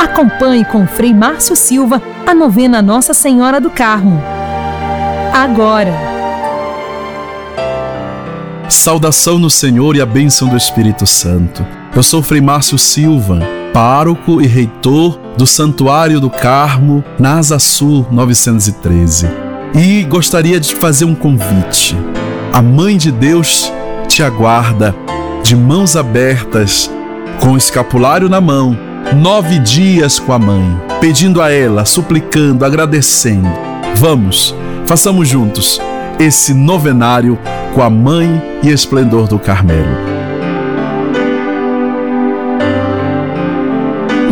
Acompanhe com Frei Márcio Silva a novena Nossa Senhora do Carmo. Agora. Saudação no Senhor e a bênção do Espírito Santo. Eu sou Frei Márcio Silva, pároco e reitor do Santuário do Carmo, na Asa Sul 913. E gostaria de fazer um convite. A Mãe de Deus te aguarda de mãos abertas, com o escapulário na mão, nove dias com a mãe, pedindo a ela, suplicando, agradecendo. Vamos, façamos juntos esse novenário com a mãe e esplendor do Carmelo.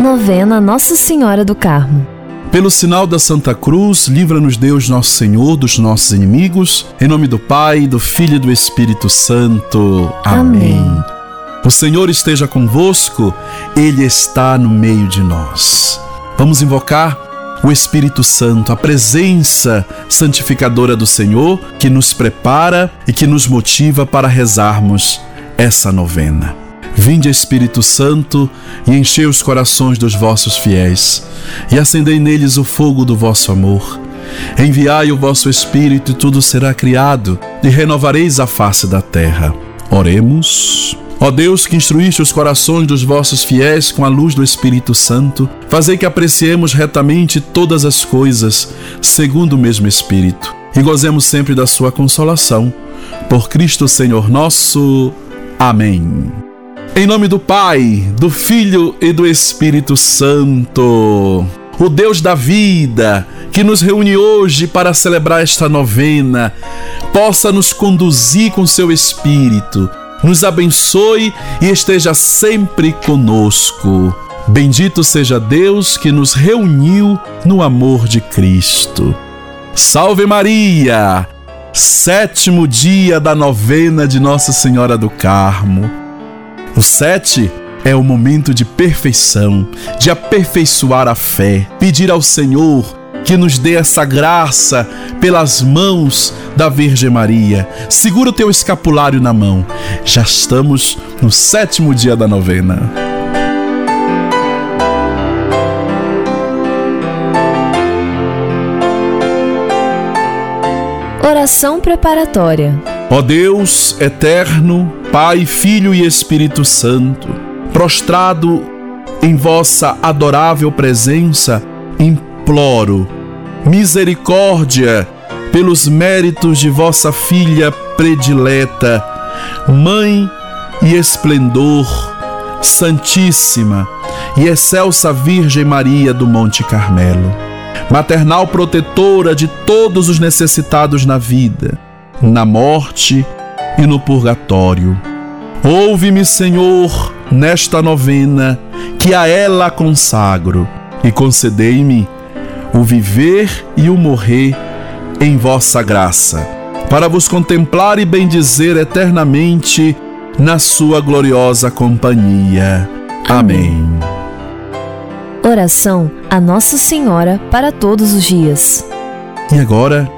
Novena Nossa Senhora do Carmo. Pelo sinal da Santa Cruz, livra-nos Deus Nosso Senhor dos nossos inimigos. Em nome do Pai, do Filho e do Espírito Santo. Amém. Amém. O Senhor esteja convosco, Ele está no meio de nós. Vamos invocar o Espírito Santo, a presença santificadora do Senhor que nos prepara e que nos motiva para rezarmos essa novena. Vinde, Espírito Santo, e enchei os corações dos vossos fiéis, e acendei neles o fogo do vosso amor. Enviai o vosso Espírito, e tudo será criado, e renovareis a face da terra. Oremos. Ó Deus, que instruíste os corações dos vossos fiéis com a luz do Espírito Santo, fazei que apreciemos retamente todas as coisas, segundo o mesmo Espírito, e gozemos sempre da sua consolação. Por Cristo Senhor nosso. Amém. Em nome do Pai, do Filho e do Espírito Santo, o Deus da vida, que nos reúne hoje para celebrar esta novena, possa nos conduzir com seu Espírito, nos abençoe e esteja sempre conosco. Bendito seja Deus que nos reuniu no amor de Cristo. Salve Maria! Sétimo dia da novena de Nossa Senhora do Carmo. O sete é o momento de perfeição, de aperfeiçoar a fé, pedir ao Senhor que nos dê essa graça pelas mãos da Virgem Maria. Segura o teu escapulário na mão. Já estamos no sétimo dia da novena. Oração preparatória. Ó Deus eterno, Pai, Filho e Espírito Santo, prostrado em vossa adorável presença, imploro misericórdia pelos méritos de vossa filha predileta, Mãe e esplendor, Santíssima e excelsa Virgem Maria do Monte Carmelo, maternal protetora de todos os necessitados na vida, na morte e no purgatório. Ouve-me, Senhor, nesta novena que a ela consagro, e concedei-me o viver e o morrer em vossa graça, para vos contemplar e bendizer eternamente na sua gloriosa companhia. Amém. Oração a Nossa Senhora para todos os dias. E agora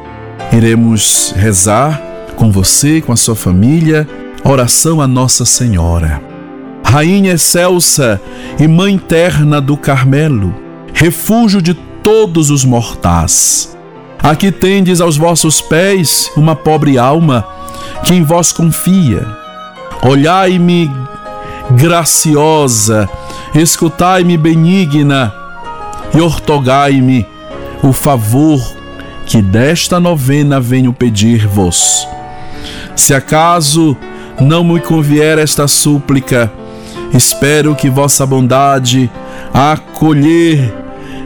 iremos rezar com você, com a sua família, a oração a Nossa Senhora. Rainha excelsa e Mãe terna do Carmelo, refúgio de todos os mortais. Aqui tendes aos vossos pés uma pobre alma que em vós confia. Olhai-me graciosa, escutai-me benigna e ortogai-me o favor que desta novena venho pedir-vos. Se acaso não me convier esta súplica, espero que vossa bondade a acolher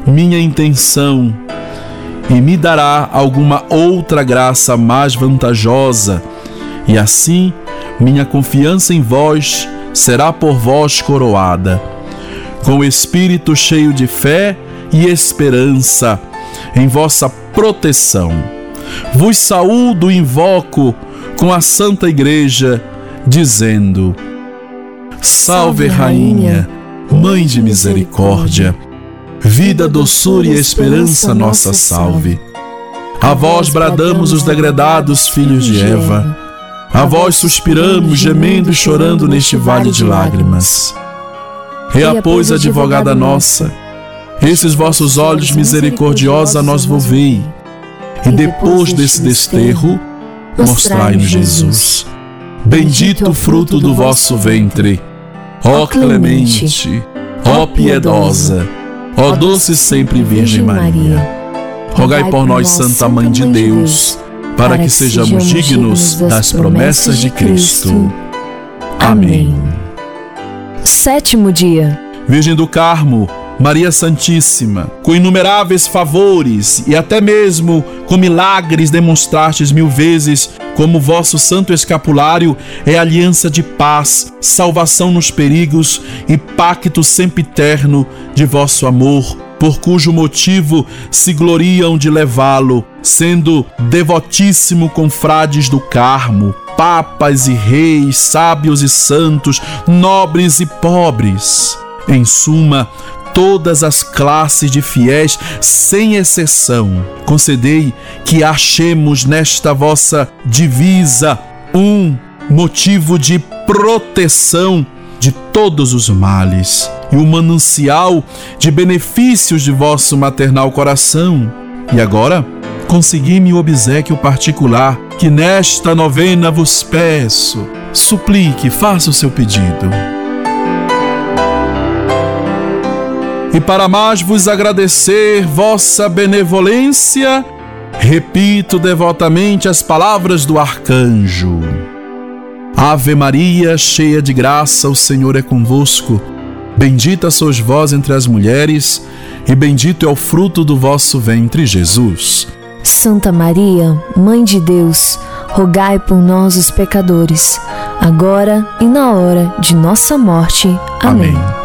minha intenção e me dará alguma outra graça mais vantajosa, e assim minha confiança em vós será por vós coroada. Com o espírito cheio de fé e esperança em vossa proteção. Vos saúdo e invoco com a Santa Igreja, dizendo: Salve, Rainha, Mãe de misericórdia vida, doçura e esperança, nossa salve. A vós bradamos os degredados filhos de Eva. A vós suspiramos, gemendo e chorando neste vale de lágrimas. Rea, pois, advogada nossa, Esses vossos olhos misericordiosos a nós volvei, e depois desse desterro, mostrai-nos Jesus. Bendito o fruto do vosso ventre, ó clemente, ó piedosa, ó doce sempre Virgem Maria. Rogai por nós, Santa Mãe de Deus, para que sejamos dignos das promessas de Cristo. Amém. Sétimo dia. Virgem do Carmo, Maria Santíssima, com inumeráveis favores e até mesmo com milagres demonstrastes mil vezes como vosso santo escapulário é aliança de paz, salvação nos perigos e pacto sempiterno de vosso amor, por cujo motivo se gloriam de levá-lo, sendo devotíssimo confrades do Carmo, papas e reis, sábios e santos, nobres e pobres. Em suma, todas as classes de fiéis, sem exceção. Concedei que achemos nesta vossa divisa um motivo de proteção de todos os males e o manancial de benefícios de vosso maternal coração. E agora, consegui-me o obsequio particular que nesta novena vos peço. Suplique, faça o seu pedido. E para mais vos agradecer vossa benevolência, repito devotamente as palavras do arcanjo. Ave Maria, cheia de graça, o Senhor é convosco. Bendita sois vós entre as mulheres, e bendito é o fruto do vosso ventre, Jesus. Santa Maria, Mãe de Deus, rogai por nós, os pecadores, agora e na hora de nossa morte. Amém. Amém.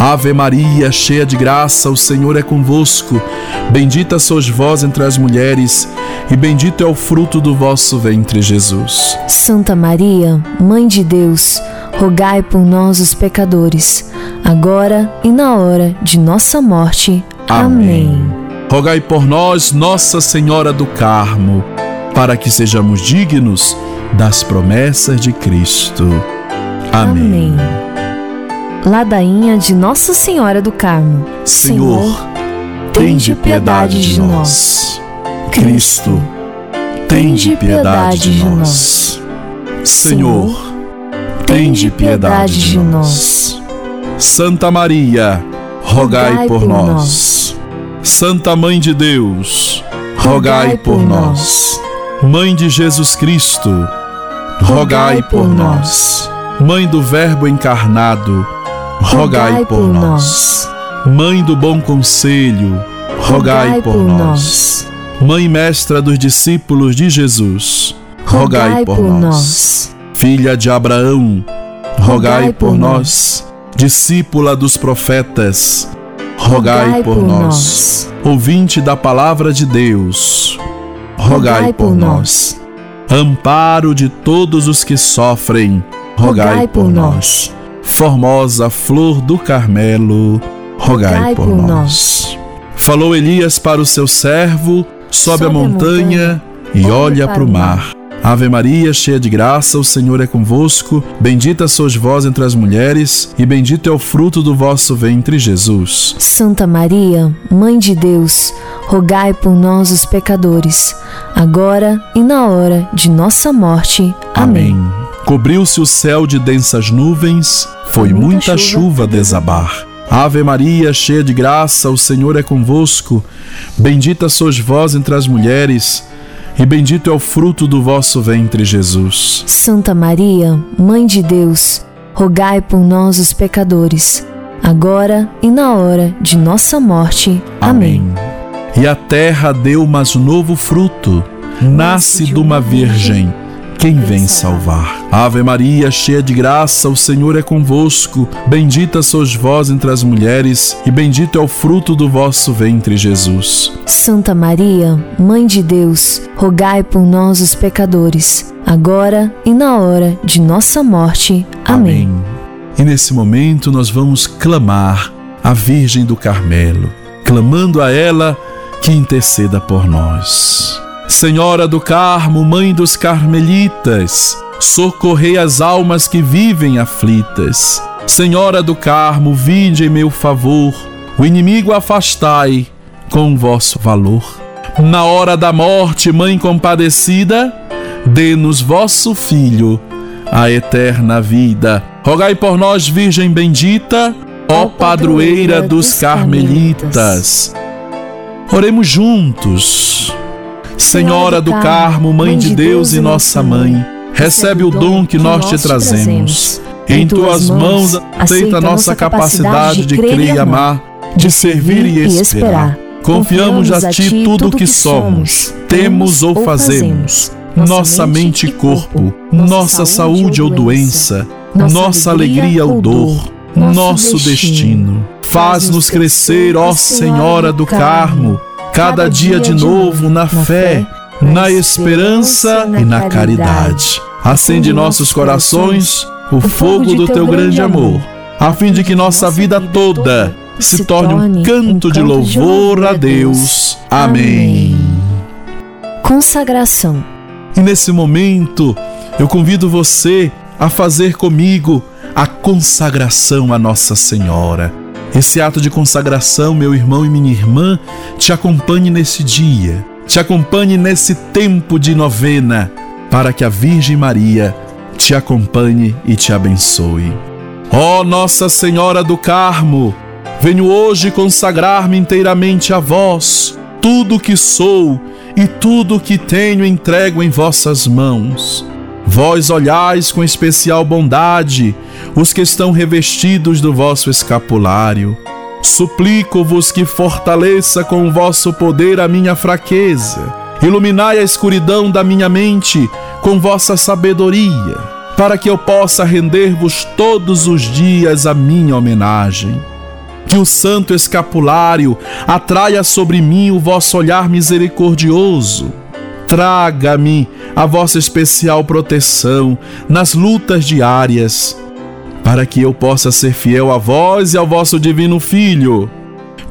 Ave Maria, cheia de graça, o Senhor é convosco. Bendita sois vós entre as mulheres, e bendito é o fruto do vosso ventre, Jesus. Santa Maria, Mãe de Deus, rogai por nós, os pecadores, agora e na hora de nossa morte. Amém. Amém. Rogai por nós, Nossa Senhora do Carmo, para que sejamos dignos das promessas de Cristo. Amém. Amém. Ladainha de Nossa Senhora do Carmo. Senhor, tende piedade de nós. Cristo, tende piedade de nós. Senhor, tende piedade de nós. Santa Maria, rogai por nós. Santa Mãe de Deus, rogai por nós. Mãe de Jesus Cristo, rogai por nós. Mãe do Verbo encarnado, rogai por nós. Mãe do bom conselho, rogai por nós. Mãe mestra dos discípulos de Jesus, rogai por nós. Filha de Abraão, rogai por nós. Discípula dos profetas, rogai por nós. Ouvinte da palavra de Deus, rogai por nós. Amparo de todos os que sofrem, rogai por nós formosa flor do Carmelo, rogai, rogai por, por nós. nós. Falou Elias para o seu servo: sobe, sobe a montanha, a montanha e olha para o mar. Ave Maria, cheia de graça, o Senhor é convosco. Bendita sois vós entre as mulheres, e bendito é o fruto do vosso ventre, Jesus. Santa Maria, Mãe de Deus, rogai por nós, os pecadores, agora e na hora de nossa morte. Amém. Amém. Cobriu-se o céu de densas nuvens, foi muita, muita chuva, desabar. Ave Maria, cheia de graça, o Senhor é convosco. Bendita sois vós entre as mulheres, e bendito é o fruto do vosso ventre, Jesus. Santa Maria, Mãe de Deus, rogai por nós, os pecadores, agora e na hora de nossa morte. Amém. E a terra deu mais novo fruto, nasce de uma virgem quem vem salvar. Ave Maria, cheia de graça, o Senhor é convosco. Bendita sois vós entre as mulheres, e bendito é o fruto do vosso ventre, Jesus. Santa Maria, Mãe de Deus, rogai por nós, os pecadores, agora e na hora de nossa morte. Amém. Amém. E nesse momento nós vamos clamar a Virgem do Carmelo, clamando a ela que interceda por nós. Senhora do Carmo, Mãe dos Carmelitas, socorrei as almas que vivem aflitas. Senhora do Carmo, vinde em meu favor, o inimigo afastai com vosso valor. Na hora da morte, Mãe compadecida, dê-nos vosso Filho a eterna vida. Rogai por nós, Virgem bendita, ó padroeira dos Carmelitas. Oremos juntos. Senhora do Carmo, Mãe de Deus e nossa Mãe, recebe o dom que nós te trazemos. Em tuas mãos aceita nossa capacidade de crer e amar, de servir e esperar. Confiamos a ti tudo o que somos, temos ou fazemos, nossa mente e corpo, nossa saúde ou doença, nossa alegria ou dor, nosso destino. Faz-nos crescer, ó Senhora do Carmo, cada dia de novo na fé, na esperança e na caridade. Acende nossos corações o fogo do teu grande amor, a fim de que nossa vida toda se torne um canto de louvor a Deus. Amém. Consagração. E nesse momento, eu convido você a fazer comigo a consagração a Nossa Senhora. Esse ato de consagração, meu irmão e minha irmã, te acompanhe nesse dia, te acompanhe nesse tempo de novena, para que a Virgem Maria te acompanhe e te abençoe. Ó oh, Nossa Senhora do Carmo, venho hoje consagrar-me inteiramente a vós. Tudo o que sou e tudo o que tenho entrego em vossas mãos. Vós olhais com especial bondade os que estão revestidos do vosso escapulário. Suplico-vos que fortaleça com o vosso poder a minha fraqueza. Iluminai a escuridão da minha mente com vossa sabedoria, para que eu possa render-vos todos os dias a minha homenagem. Que o santo escapulário atraia sobre mim o vosso olhar misericordioso. Traga-me a vossa especial proteção nas lutas diárias, para que eu possa ser fiel a vós e ao vosso divino Filho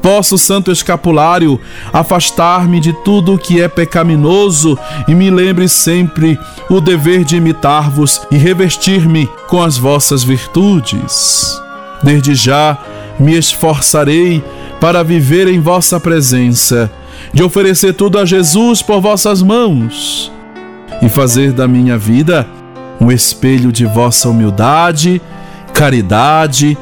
Posso, Santo Escapulário, afastar-me de tudo o que é pecaminoso e me lembre sempre o dever de imitar-vos e revestir-me com as vossas virtudes. Desde já me esforçarei para viver em vossa presença, de oferecer tudo a Jesus por vossas mãos e fazer da minha vida um espelho de vossa humildade, caridade,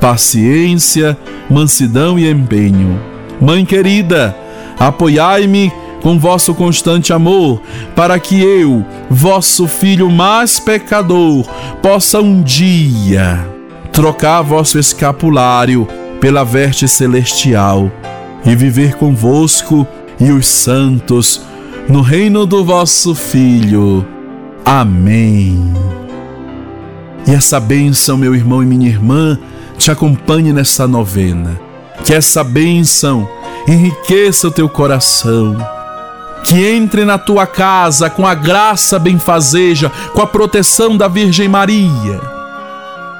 paciência, mansidão e empenho. Mãe querida, apoiai-me com vosso constante amor, para que eu, vosso filho mais pecador, possa um dia trocar vosso escapulário pela veste celestial e viver convosco e os santos no reino do vosso Filho. Amém. E essa bênção, meu irmão e minha irmã, te acompanhe nessa novena. Que essa bênção enriqueça o teu coração. Que entre na tua casa com a graça benfazeja, com a proteção da Virgem Maria.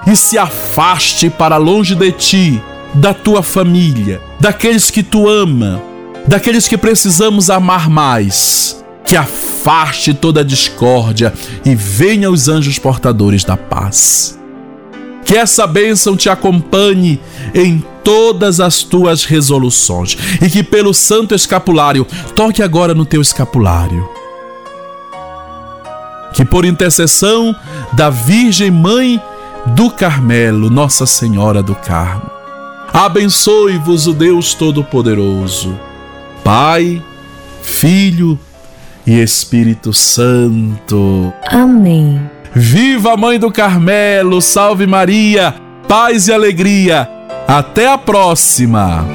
E se afaste para longe de ti, da tua família, daqueles que tu ama, daqueles que precisamos amar mais. Que afaste toda a discórdia e venha os anjos portadores da paz. Que essa bênção te acompanhe em todas as tuas resoluções e que pelo santo escapulário toque agora no teu escapulário. Que por intercessão da Virgem Mãe do Carmelo, Nossa Senhora do Carmo, Abençoe-vos o Deus Todo-Poderoso, Pai, Filho e Espírito Santo. Amém. Viva a Mãe do Carmelo, salve Maria, paz e alegria. Até a próxima.